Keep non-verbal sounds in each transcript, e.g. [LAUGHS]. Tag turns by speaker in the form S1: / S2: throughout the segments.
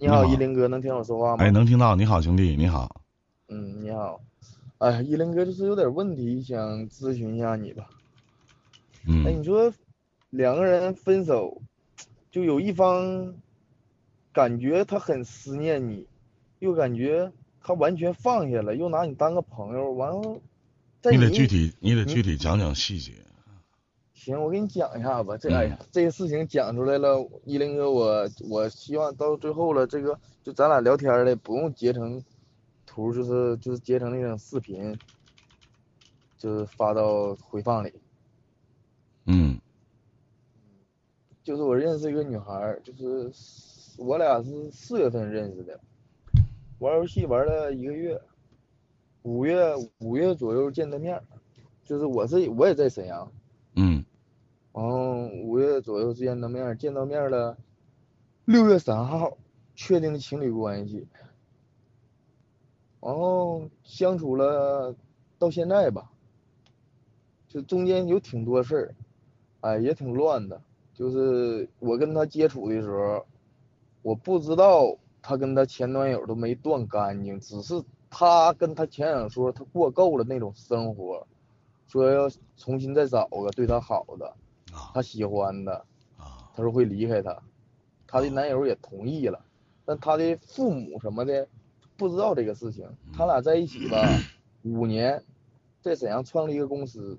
S1: 你好，
S2: 你好
S1: 依林哥，能听我说话吗？
S2: 哎，能听到，你好，兄弟，你好。
S1: 嗯，你好。哎，依林哥，就是有点问题想咨询一下你吧。嗯哎，
S2: 嗯
S1: 你说两个人分手，就有一方感觉他很思念你，又感觉他完全放下了，又拿你当个朋友，完了，
S2: 你得具体，你得具体讲讲细节。
S1: 行，我给你讲一下吧。这
S2: 嗯
S1: 哎呀，这个事情讲出来了，一林哥，我我希望到最后了，这个就咱俩聊天儿的不用截成图，就是就是截成那种视频，就是发到回放里。
S2: 嗯
S1: 就是我认识一个女孩儿，就是我俩是四月份认识的，玩游戏玩了一个月，五月五月左右见的面儿，就是我是我也在沈阳。然后五月左右见到面儿，见到面儿了，六月三号确定的情侣关系，然后相处了到现在吧，就中间有挺多事儿，哎，也挺乱的。就是我跟他接触的时候，我不知道他跟他前男友都没断干净，只是他跟他前男友说他过够了那种生活，说要重新再找个对他好的。
S2: 啊。
S1: 他喜欢的，
S2: 啊。
S1: 他说会离开他，他的男友也同意了，但他的父母什么的不知道这个事情。他俩在一起吧，[COUGHS] 五年，在沈阳创立一个公司，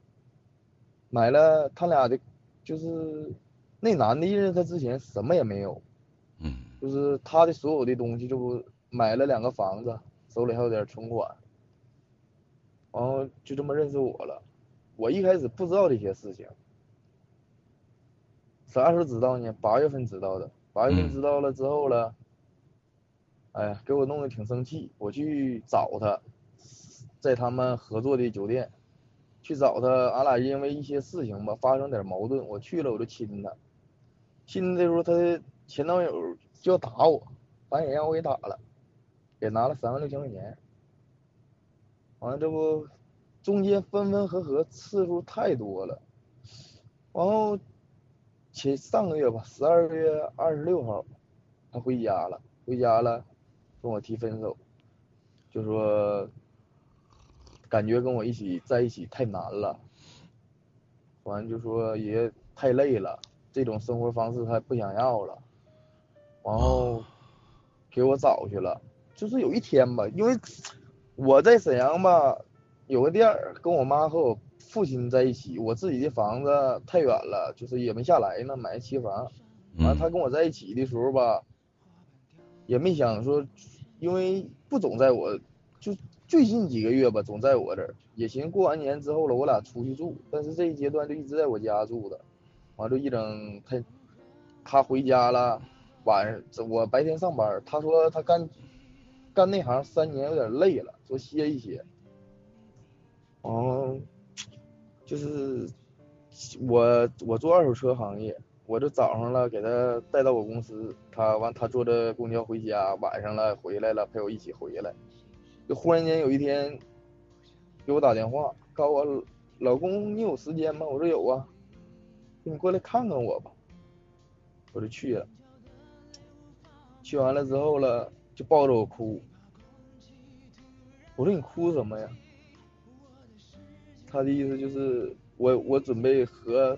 S1: 买了他俩的，就是那男的认识他之前什么也没有，
S2: 嗯。
S1: 就是他的所有的东西，就不买了两个房子，手里还有点存款，然后就这么认识我了。我一开始不知道这些事情。啥时候知道呢？八月份知道的。八月份
S2: 嗯
S1: 知道了之后了，哎呀，给我弄得挺生气。我去找他，在他们合作的酒店，去找他，俺俩因为一些事情吧发生点矛盾。我去了，我就亲他，亲的时候，他的前男友就要打我，反正也让我给打了，也拿了三万六千块钱。完了，这不中间分分合合次数太多了，然后。前上个月吧，十二月二十六号，他回家了，回家了，跟我提分手，就说感觉跟我一起在一起太难了，完就说也太累了，这种生活方式他不想要了，然后给我找去了，就是有一天吧，因为我在沈阳吧有个店儿，跟我妈和我父亲在一起，我自己的房子太远了，就是也没下来呢，买的期房。完了，他
S2: 嗯
S1: 跟我在一起的时候吧，也没想说，因为不总在我，就最近几个月吧，总在我这儿。也寻思过完年之后了，我俩出去住，但是这一阶段就一直在我家住的。完了就一整他，他回家了，晚上我白天上班，他说他干干那行三年有点累了，说歇一歇。哦，就是我我做二手车行业，我这早上了给他带到我公司，他完他坐着公交回家，晚上了回来了陪我一起回来，就忽然间有一天给我打电话，告诉我老公你有时间吗？我说有啊，你过来看看我吧，我就去了，去完了之后了就抱着我哭，我说你哭什么呀？他的意思就是我我准备和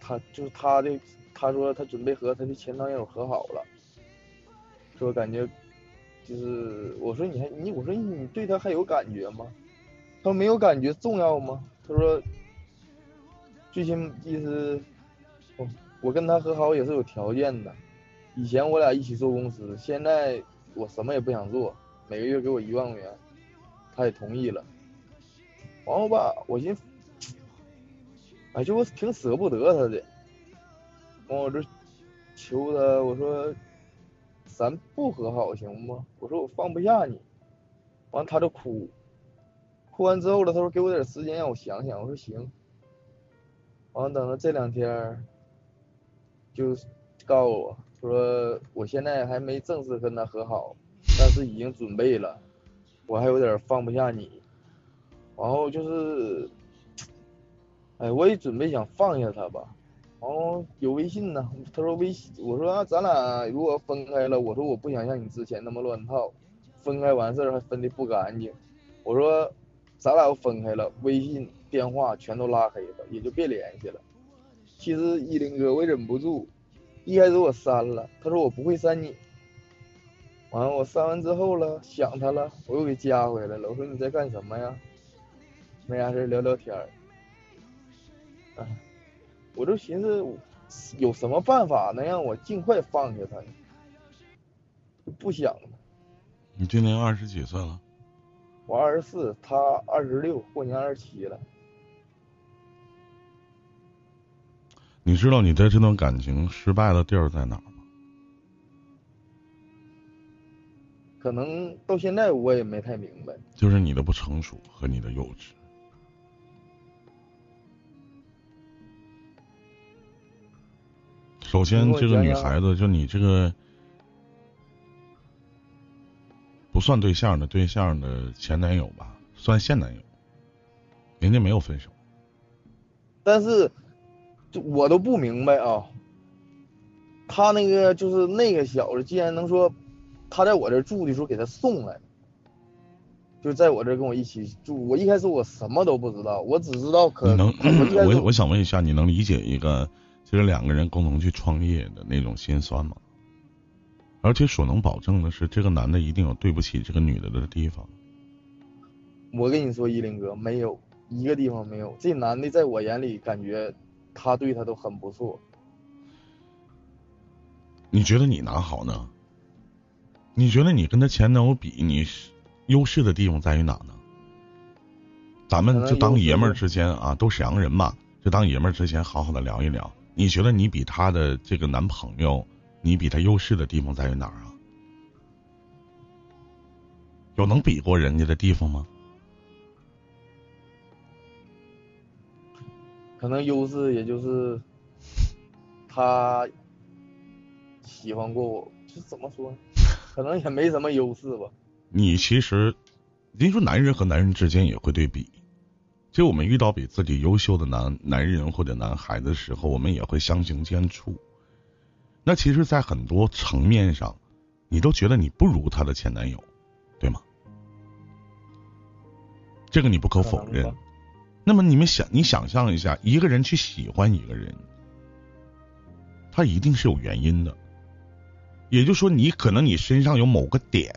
S1: 他就是他的他说他准备和他的前男友和好了，说感觉就是我说你还你我说你对他还有感觉吗？他说没有感觉重要吗？他说最近意思我我跟他和好也是有条件的，以前我俩一起做公司，现在我什么也不想做，每个月给我一万块钱，他也同意了。然后吧，我寻思，哎，就我挺舍不得他的，完我这求他，我说咱不和好行吗？我说我放不下你，完他就哭，哭完之后了，他说给我点时间让我想想，我说行，完等到这两天就告诉我说我现在还没正式跟他和好，但是已经准备了，我还有点放不下你。然后就是，哎，我也准备想放下他吧，然后，有微信呢。他说微信，我说咱俩如果分开了，我说我不想像你之前那么乱套，分开完事儿还分的不干净。我说咱俩要分开了，微信、电话全都拉黑了，也就别联系了。其实依林哥，我忍不住，一开始我删了，他说我不会删你。完了，我删完之后了，想他了，我又给加回来了。我说你在干什么呀？没啥事聊聊天儿。哎，我就寻思有什么办法能让我尽快放下他呢？不想了。
S2: 你今年二十几岁了？
S1: 我二十四，他二十六，过年二十七了。
S2: 你知道你在这段感情失败的地儿在哪儿吗？
S1: 可能到现在我也没太明白。
S2: 就是你的不成熟和你的幼稚。首先，这个女孩子就你这个不算对象的对象的前男友吧，算现男友，人家没有分手。
S1: 但是，就我都不明白啊，他那个就是那个小子，既然能说他在我这住的时候给他送来，就在我这跟我一起住。我一开始我什么都不知道，我只知道可
S2: 能我我想问一下，你能理解一个？就是两个人共同去创业的那种心酸嘛，而且所能保证的是，这个男的一定有对不起这个女的的地方。
S1: 我跟你说，依林哥，没有一个地方没有。这男的在我眼里，感觉他对他都很不错。
S2: 你觉得你哪好呢？你觉得你跟他前男友比，你优势的地方在于哪呢？咱们就当爷们儿之间啊，都沈阳人嘛，就当爷们儿之间好好的聊一聊。你觉得你比她的这个男朋友，你比他优势的地方在于哪儿啊？有能比过人家的地方吗？
S1: 可能优势也就是他喜欢过我，这怎么说呢？可能也没什么优势吧。
S2: 你其实，您说男人和男人之间也会对比。其实我们遇到比自己优秀的男男人或者男孩的时候，我们也会相形见绌。那其实，在很多层面上，你都觉得你不如他的前男友，对吗？这个你不可否认。那么你们想，你想象一下，一个人去喜欢一个人，他一定是有原因的。也就是说，你可能你身上有某个点，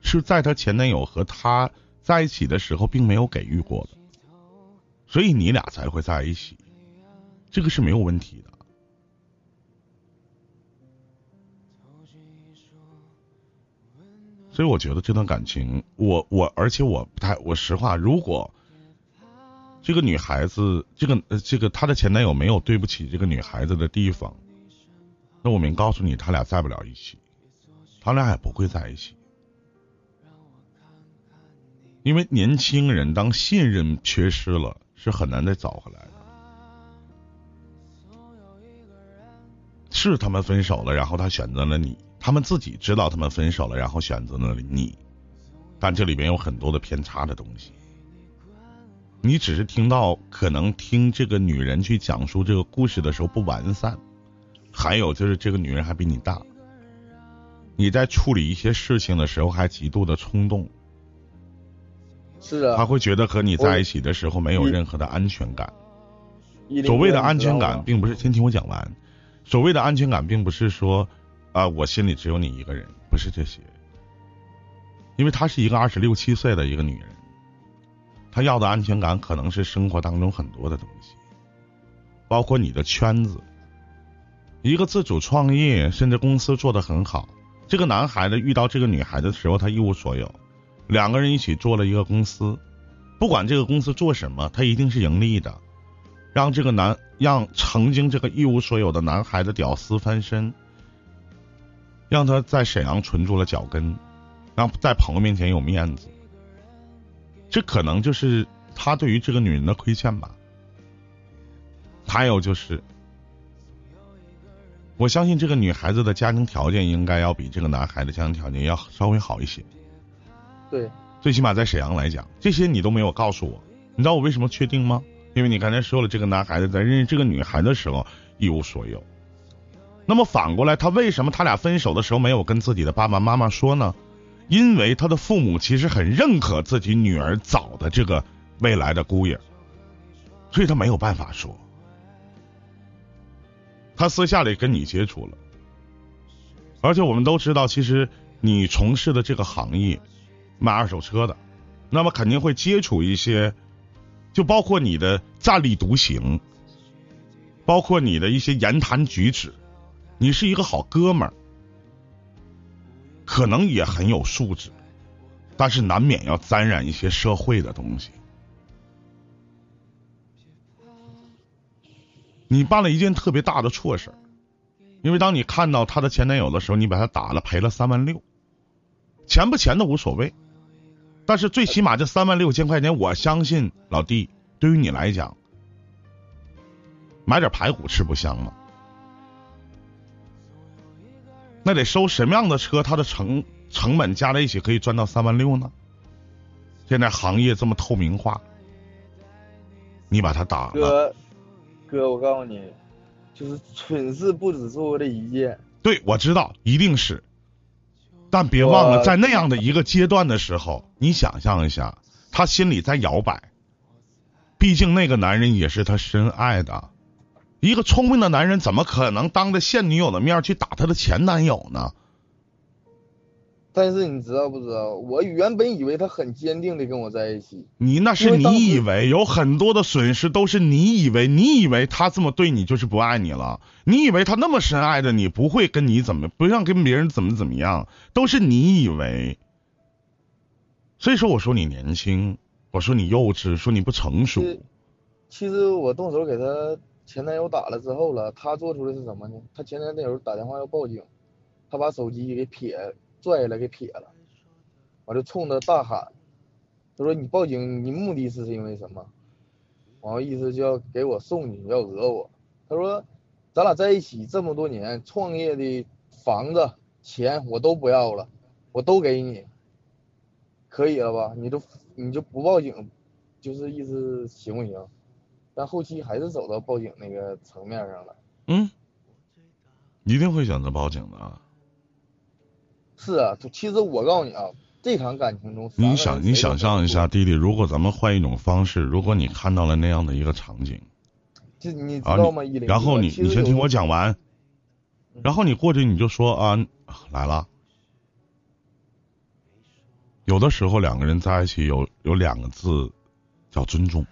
S2: 是在他前男友和他在一起的时候并没有给予过的。所以你俩才会在一起，这个是没有问题的。所以我觉得这段感情，我我而且我不太，我实话，如果这个女孩子，这个呃这个她的前男友没有对不起这个女孩子的地方，那我明告诉你，他俩在不了一起，他俩也不会在一起。因为年轻人当信任缺失了。是很难再找回来的。是他们分手了，然后他选择了你。他们自己知道他们分手了，然后选择了你。但这里边有很多的偏差的东西。你只是听到，可能听这个女人去讲述这个故事的时候不完善。还有就是这个女人还比你大。你在处理一些事情的时候还极度的冲动。
S1: 是啊，
S2: 他会觉得和你在一起的时候没有任何的安全感。所谓的安全感，并不是先听我讲完。所谓的安全感，并不是说啊，我心里只有你一个人，不是这些。因为她是一个二十六七岁的一个女人，她要的安全感可能是生活当中很多的东西，包括你的圈子。一个自主创业，甚至公司做得很好，这个男孩子遇到这个女孩子的时候，他一无所有。两个人一起做了一个公司，不管这个公司做什么，他一定是盈利的，让这个男让曾经这个一无所有的男孩子屌丝翻身，让他在沈阳存住了脚跟，让在朋友面前有面子，这可能就是他对于这个女人的亏欠吧。还有就是，我相信这个女孩子的家庭条件应该要比这个男孩的家庭条件要稍微好一些。
S1: 对，
S2: 最起码在沈阳来讲，这些你都没有告诉我。你知道我为什么确定吗？因为你刚才说了，这个男孩子在认识这个女孩的时候，一无所有。那么反过来，他为什么他俩分手的时候没有跟自己的爸爸妈妈说呢？因为他的父母其实很认可自己女儿找的这个未来的姑爷，所以他没有办法说。他私下里跟你接触了，而且我们都知道，其实你从事的这个行业卖二手车的，那么肯定会接触一些，就包括你的站立独行，包括你的一些言谈举止。你是一个好哥们儿，可能也很有素质，但是难免要沾染一些社会的东西。你办了一件特别大的错事儿，因为当你看到他的前男友的时候，你把他打了，赔了三万六，钱不钱的无所谓，但是最起码这三万六千块钱，我相信老弟，对于你来讲，买点排骨吃不香吗？那得收什么样的车？它的成成本加在一起可以赚到三万六呢？现在行业这么透明化，你把它打了。
S1: 哥，哥，我告诉你，就是蠢事不止做这一件。
S2: 对，我知道，一定是。但别忘了，在那样的一个阶段的时候，你想象一下，他心里在摇摆。毕竟那个男人也是他深爱的。一个聪明的男人怎么可能当着现女友的面去打他的前男友呢？
S1: 但是你知道不知道？我原本以为他很坚定的跟我在一起。
S2: 你那是你以为，有很多的损失都是你以为，你以为他这么对你就是不爱你了？你以为他那么深爱着你，不会跟你怎么，不让跟别人怎么怎么样，都是你以为。所以说，我说你年轻，我说你幼稚，说你不成熟。
S1: 其实我动手给他。前男友打了之后了，他做出的是什么呢？他前男友打电话要报警，他把手机给撇拽下来给撇了，完就冲他大喊，他说你报警，你目的是因为什么？完后意思就要给我送你，要讹我。他说咱俩在一起这么多年，创业的房子钱我都不要了，我都给你，可以了吧？你都你就不报警，就是意思行不行？但后期还是走到报警那个层面上了。
S2: 嗯，一定会选择报警的。
S1: 是啊，其实我告诉你啊，这场感情中，
S2: 你想你想象一下，弟弟，如果咱们换一种方式，如果你看到了那样的一个场景，
S1: 就你知道吗？
S2: 然后你你先听我讲完，然后你过去你就说啊来了。有的时候两个人在一起有有两个字叫尊重。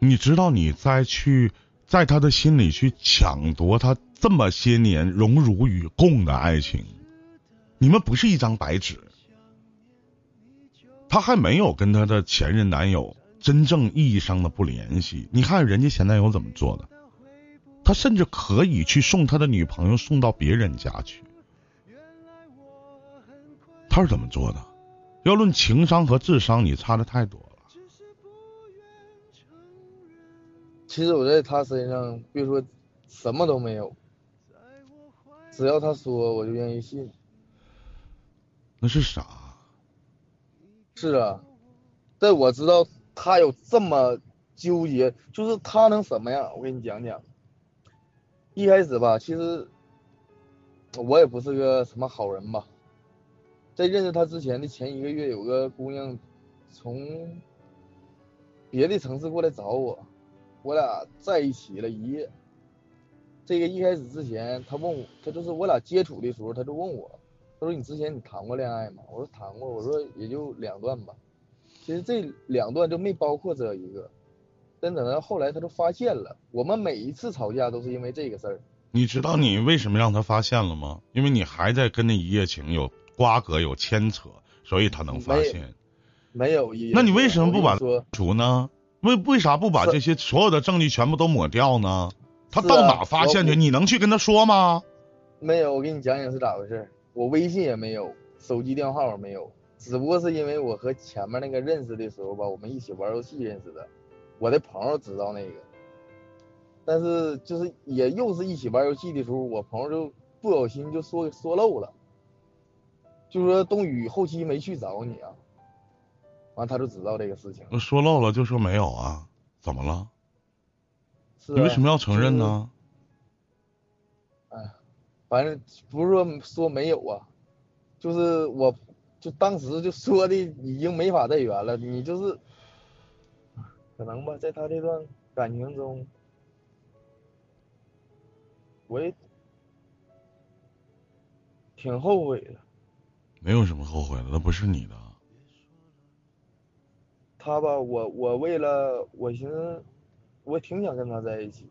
S2: 你知道你再去在他的心里去抢夺他这么些年荣辱与共的爱情，你们不是一张白纸。他还没有跟他的前任男友真正意义上的不联系。你看人家前男友怎么做的，他甚至可以去送他的女朋友送到别人家去。他是怎么做的？要论情商和智商，你差的太多。
S1: 其实我在他身上，别说什么都没有，只要他说，我就愿意信。
S2: 那是啥？
S1: 是啊，但我知道他有这么纠结，就是他能什么样？我给你讲讲。一开始吧，其实我也不是个什么好人吧。在认识他之前的前一个月，有个姑娘从别的城市过来找我。我俩在一起了一夜。这个一开始之前，他问我，他就是我俩接触的时候，他就问我，他说你之前你谈过恋爱吗？我说谈过，我说也就两段吧。其实这两段就没包括这一个。但等到后来，他就发现了，我们每一次吵架都是因为这个事儿。
S2: 你知道你为什么让他发现了吗？因为你还在跟那一夜情有瓜葛有牵扯，所以他能发现。
S1: 没有。
S2: 那你为什么不把除呢？为为啥不把这些所有的证据全部都抹掉呢？他到哪发现去？你能去跟他说吗？
S1: 没有，我给你讲讲是咋回事。我微信也没有，手机电话号没有，只不过是因为我和前面那个认识的时候吧，我们一起玩游戏认识的，我的朋友知道那个。但是就是也又是一起玩游戏的时候，我朋友就不小心就说说漏了，就说冬雨后期没去找你啊。完，他就知道这个事情。
S2: 说漏了就说没有啊？怎么了？
S1: 你
S2: 为什么要承认呢？
S1: 哎，反正不是说说没有啊，就是我，就当时就说的已经没法再圆了。你就是，可能吧，在他这段感情中，我也挺后悔的。
S2: 没有什么后悔的，那不是你的。
S1: 他吧，我我为了我寻思，我挺想跟他在一起，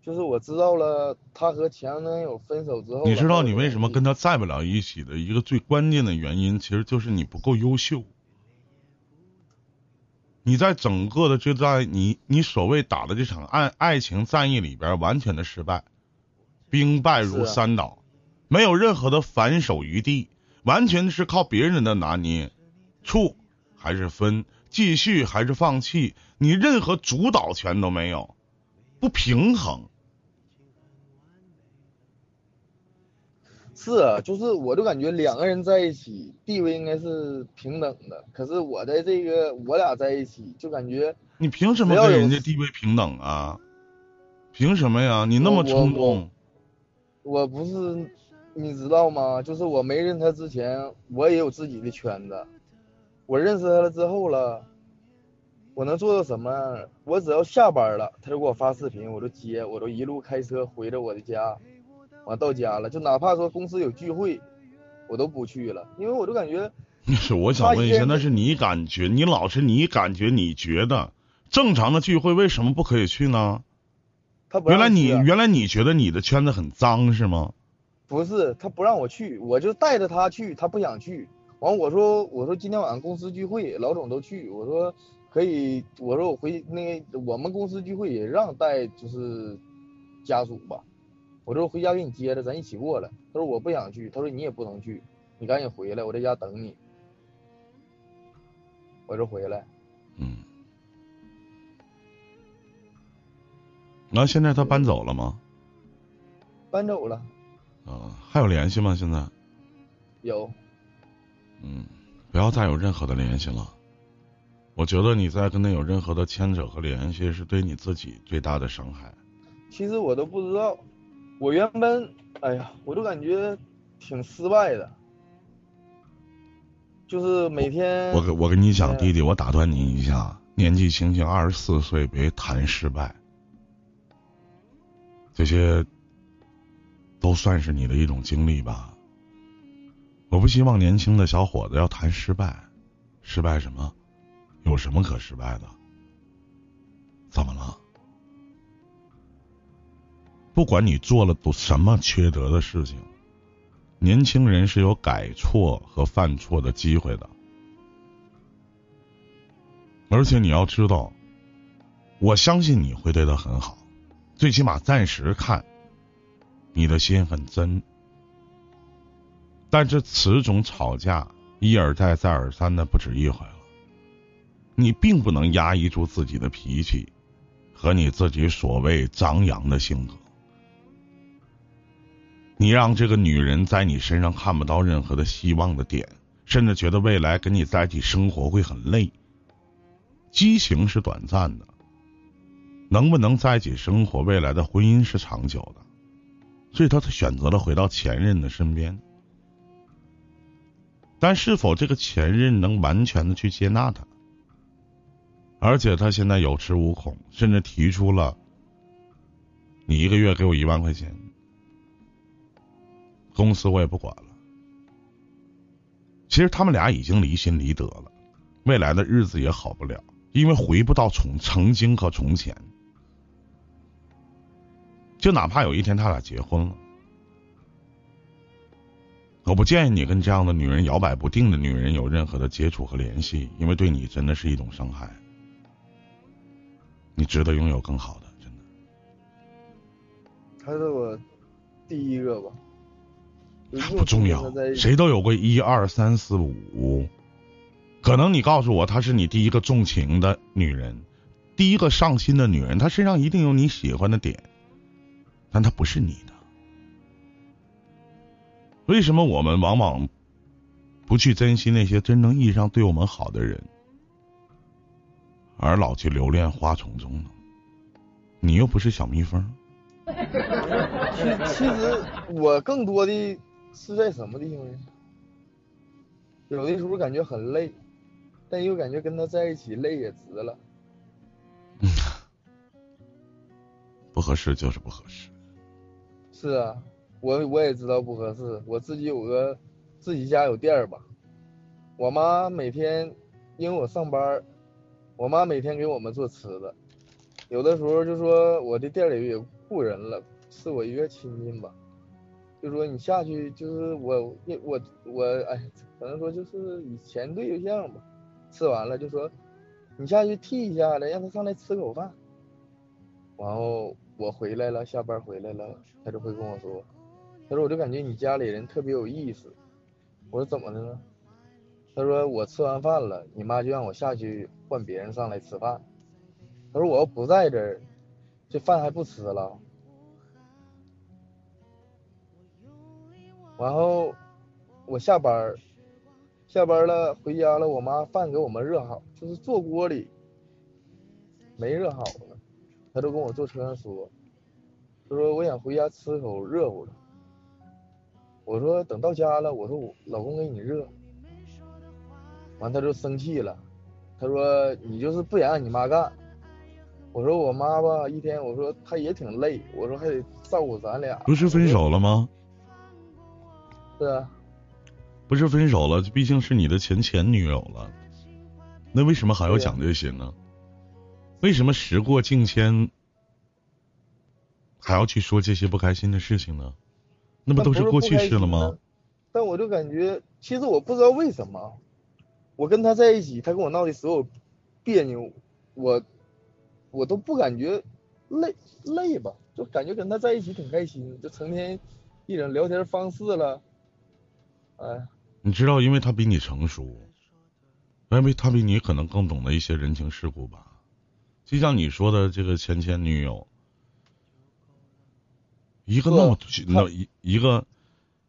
S1: 就是我知道了他和前男友分手之后。
S2: 你知道你为什么跟他在不了一起的一个最关键的原因，其实就是你不够优秀。你在整个的就在你你所谓打的这场爱爱情战役里边完全的失败，兵败如山倒，没有任何的反手余地，完全是靠别人的拿捏，处还是分。继续还是放弃？你任何主导权都没有，不平衡。
S1: 是啊，就是我就感觉两个人在一起地位应该是平等的，可是我在这个我俩在一起就感觉
S2: 你凭什么跟人家地位平等啊？凭什么呀？你那么冲动？
S1: 我不是，你知道吗？就是我没认他之前，我也有自己的圈子。我认识他了之后了，我能做到什么？我只要下班了，他就给我发视频，我就接，我都一路开车回着我的家，完到家了，就哪怕说公司有聚会，我都不去了，因为我就感觉。
S2: 是，我想问一下，那是你感觉，你老是你感觉，你觉得正常的聚会为什么不可以去呢？
S1: 他
S2: 原来你原来你觉得你的圈子很脏是吗？
S1: 不是，他不让我去，我就带着他去，他不想去。完，我说，我说今天晚上公司聚会，老总都去，我说可以，我说我回那个我们公司聚会也让带，就是家属吧，我说回家给你接着，咱一起过来。他说我不想去，他说你也不能去，你赶紧回来，我在家等你。我就回来。
S2: 嗯。那现在他搬走了吗？
S1: 搬走了。
S2: 啊，还有联系吗？现在？
S1: 有。
S2: 嗯，不要再有任何的联系了。我觉得你再跟他有任何的牵扯和联系，是对你自己最大的伤害。
S1: 其实我都不知道，我原本，哎呀，我都感觉挺失败的，就是每天。
S2: 我我跟你讲，弟弟，我打断你一下，年纪轻轻二十四岁，别谈失败，这些都算是你的一种经历吧。我不希望年轻的小伙子要谈失败，失败什么？有什么可失败的？怎么了？不管你做了都什么缺德的事情，年轻人是有改错和犯错的机会的。而且你要知道，我相信你会对他很好，最起码暂时看，你的心很真。但是此种吵架一而再再而三的不止一回了，你并不能压抑住自己的脾气和你自己所谓张扬的性格，你让这个女人在你身上看不到任何的希望的点，甚至觉得未来跟你在一起生活会很累。激情是短暂的，能不能在一起生活，未来的婚姻是长久的，所以他选择了回到前任的身边。但是否这个前任能完全的去接纳他？而且他现在有恃无恐，甚至提出了：“你一个月给我一万块钱，公司我也不管了。”其实他们俩已经离心离德了，未来的日子也好不了，因为回不到从曾经和从前。就哪怕有一天他俩结婚了。我不建议你跟这样的女人摇摆不定的女人有任何的接触和联系，因为对你真的是一种伤害。你值得拥有更好的，真的。
S1: 他是我第一个吧？
S2: 不重要，谁都有过一二三四五。可能你告诉我她是你第一个重情的女人，第一个上心的女人，她身上一定有你喜欢的点，但她不是你的。为什么我们往往不去珍惜那些真正意义上对我们好的人，而老去留恋花丛中呢？你又不是小蜜蜂。
S1: 其 [LAUGHS] 其实我更多的是在什么地方呢？有的时候感觉很累，但又感觉跟他在一起累也值了。
S2: 嗯，[LAUGHS] 不合适就是不合适。
S1: 是啊，我我也知道不合适。我自己有个自己家有店儿吧，我妈每天因为我上班，我妈每天给我们做吃的。有的时候就说我的店里也雇人了，是我一个亲戚吧，就说你下去就是我我我哎，可能说就是以前对象吧，吃完了就说你下去替一下子，让他上来吃口饭。然后我回来了，下班回来了，他就会跟我说，他说我就感觉你家里人特别有意思。我说怎么的呢？他说我吃完饭了，你妈就让我下去换别人上来吃饭。他说：“我要不在这儿，这饭还不吃了。”然后我下班，下班了回家了，我妈饭给我们热好，就是坐锅里没热好呢。他都跟我坐车上说：“他说我想回家吃口热乎的。”我说：“等到家了，我说我老公给你热。”完他就生气了，他说：“你就是不想让你妈干。”我说我妈吧，一天我说她也挺累，我说还得照顾咱俩。
S2: 不是分手了吗？
S1: 是啊。
S2: 不是分手了，毕竟是你的前前女友了，那为什么还要讲这些呢？为什么时过境迁还要去说这些不开心的事情呢？那
S1: 不
S2: 都是过去式了吗？
S1: 但我就感觉，其实我不知道为什么，我跟他在一起，他跟我闹的所有别扭，我。我都不感觉累累吧，就感觉跟他在一起挺开心，就成天一种聊天方式了，哎。
S2: 你知道，因为他比你成熟，因为他比你可能更懂得一些人情世故吧。就像你说的这个前前女友，一个那么那一一个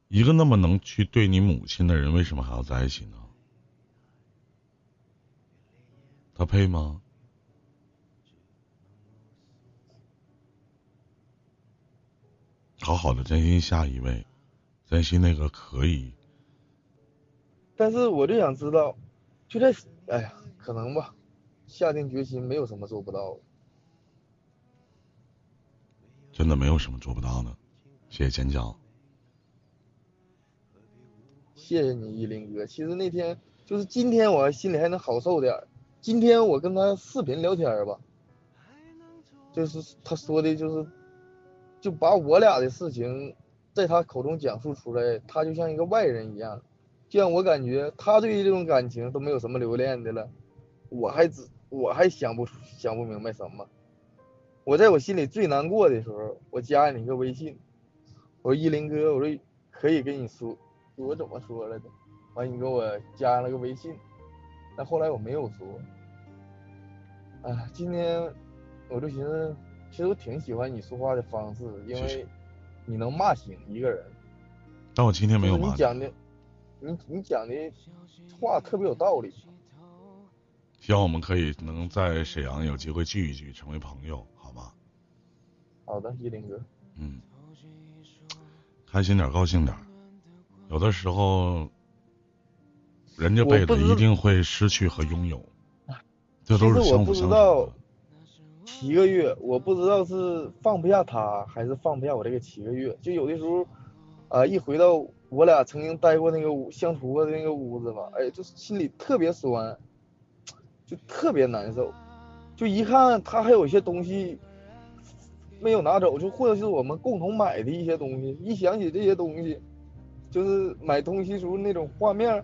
S2: 一个那么能去对你母亲的人，为什么还要在一起呢？他配吗？好好的珍惜下一位，珍惜那个可以。
S1: 但是我就想知道，就在哎呀，可能吧，下定决心没有什么做不到。
S2: 真的没有什么做不到的，谢谢尖叫。
S1: 谢谢你，依林哥。其实那天就是今天，我心里还能好受点。今天我跟他视频聊天吧，就是他说的，就是。就把我俩的事情在他口中讲述出来，他就像一个外人一样，就让我感觉他对于这种感情都没有什么留恋的了，我还只我还想不想不明白什么。我在我心里最难过的时候，我加你一个微信，我说依林哥，我说可以跟你说，我怎么说来着？完你给我加了个微信，但后来我没有说。哎，今天我就寻思。其实我挺喜欢你说话的方式，因为你能骂醒一个人。
S2: 但我今天没有骂。
S1: 你讲的，你你讲的话特别有道理。
S2: 希望我们可以能在沈阳有机会聚一聚，成为朋友，好
S1: 的，依林哥。
S2: 嗯。开心点，高兴点。有的时候，人这辈子一定会失去和拥有，这都是相辅相成的。
S1: 七个月，我不知道是放不下他，还是放不下我这个七个月。就有的时候，啊，一回到我俩曾经待过那个屋、相处过的那个屋子吧，哎，就是心里特别酸，就特别难受。就一看他还有一些东西没有拿走，就或者是我们共同买的一些东西，一想起这些东西，就是买东西时候那种画面，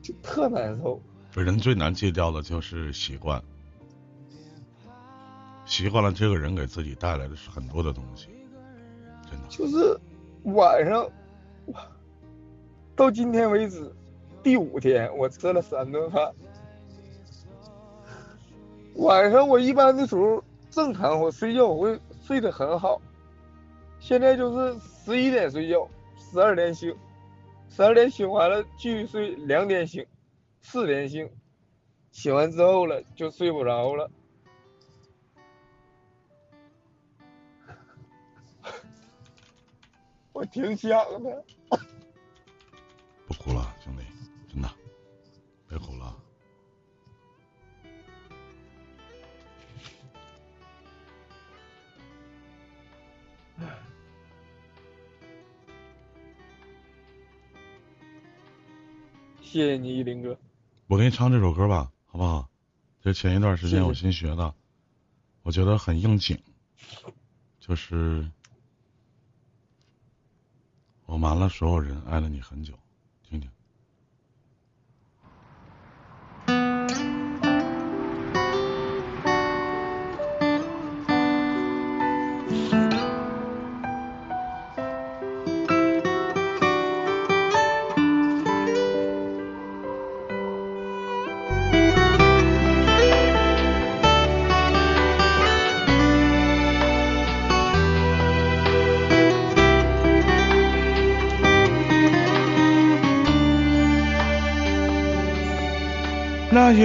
S1: 就特难受。
S2: 人最难戒掉的就是习惯。习惯了这个人给自己带来的是很多的东西，真的。
S1: 就是晚上，到今天为止第五天，我吃了三顿饭。晚上我一般的时候正常我睡觉我会睡得很好。现在就是十一点睡觉十二点醒。十二点醒完了继续睡两点醒四点醒。醒完之后了就睡不着了。[LAUGHS] 我挺想的。
S2: 不哭了兄弟。
S1: 谢谢你，依林哥。
S2: 我给你唱这首歌吧，好不好？这前一段时间我新学的，我觉得很应景，就是我瞒了所有人，爱了你很久，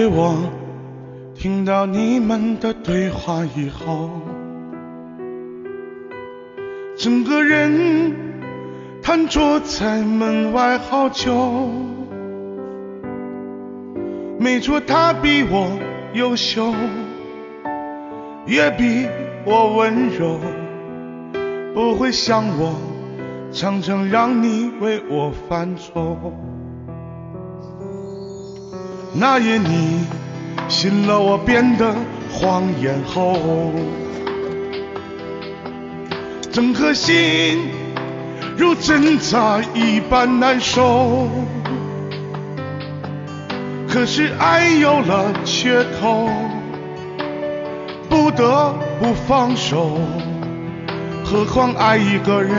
S2: 我听到你们的对话以后，整个人瘫坐在门外好久。没错，他比我优秀，也比我温柔，不会像我，常常让你为我犯愁。那夜你信了我编的谎言后，整颗心如针扎一般难受。可是爱有了缺口，不得不放手。何况爱一个人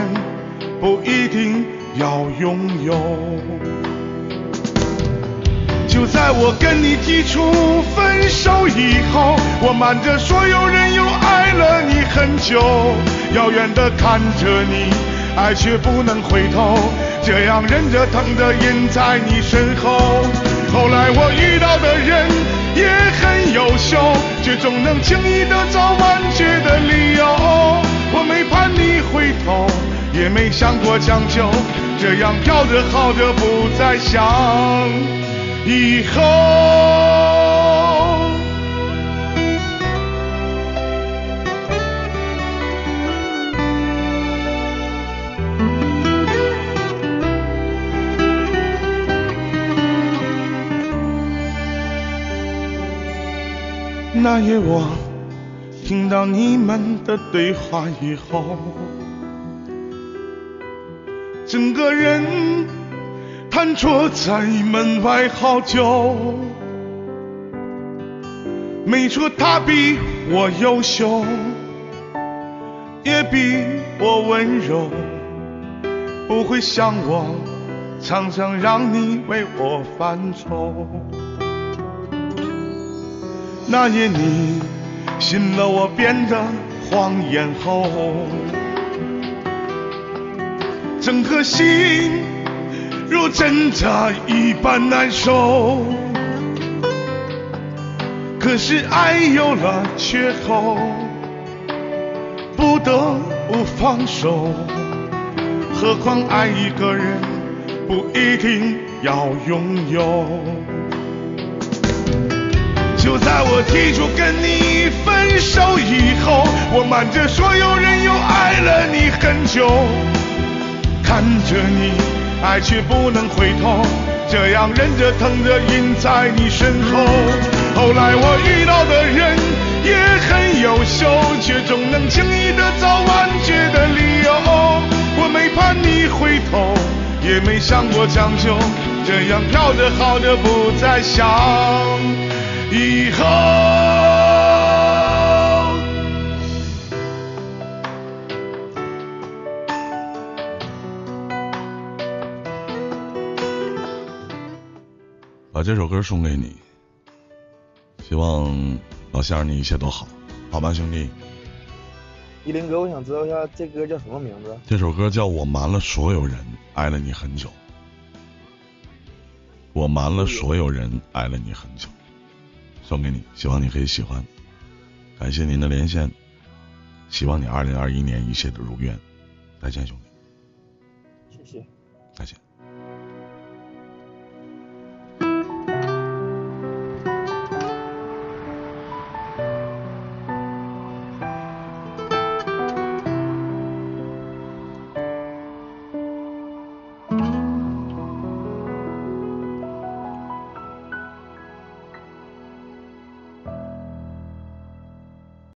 S2: 不一定要拥有。就在我跟你提出分手以后，我瞒着所有人又爱了你很久，遥远的看着你，爱却不能回头，这样忍着疼的印在你身后。后来我遇到的人也很优秀，却总能轻易的找完结的理由。我没盼你回头，也没想过将就，这样飘着好着不再想。以后，那夜我听到你们的对话以后，整个人。瘫坐在门外好久，没错，他比我优秀，也比我温柔，不会像我，常常让你为我犯愁。那夜你信了我编的谎言后，整颗心。如挣扎一般难受，可是爱有了缺口，不得不放手。何况爱一个人不一定要拥有。就在我提出跟你分手以后，我瞒着所有人又爱了你很久，看着你。爱却不能回头，这样忍着疼着印在你身后。后来我遇到的人也很优秀，却总能轻易的找完结的理由。我没盼你回头，也没想过将就，这样飘着好着不再想以后。把这首歌送给你，希望老乡你一切都好，好吧，兄弟。
S1: 依林哥，我想知道一下这歌叫什么名字？
S2: 这首歌叫我瞒了所有人，爱了你很久。我瞒了所有人，爱了你很久，送给你，希望你可以喜欢。感谢您的连线，希望你二零二一年一切都如愿。再见，兄弟。
S1: 谢谢。
S2: 再见。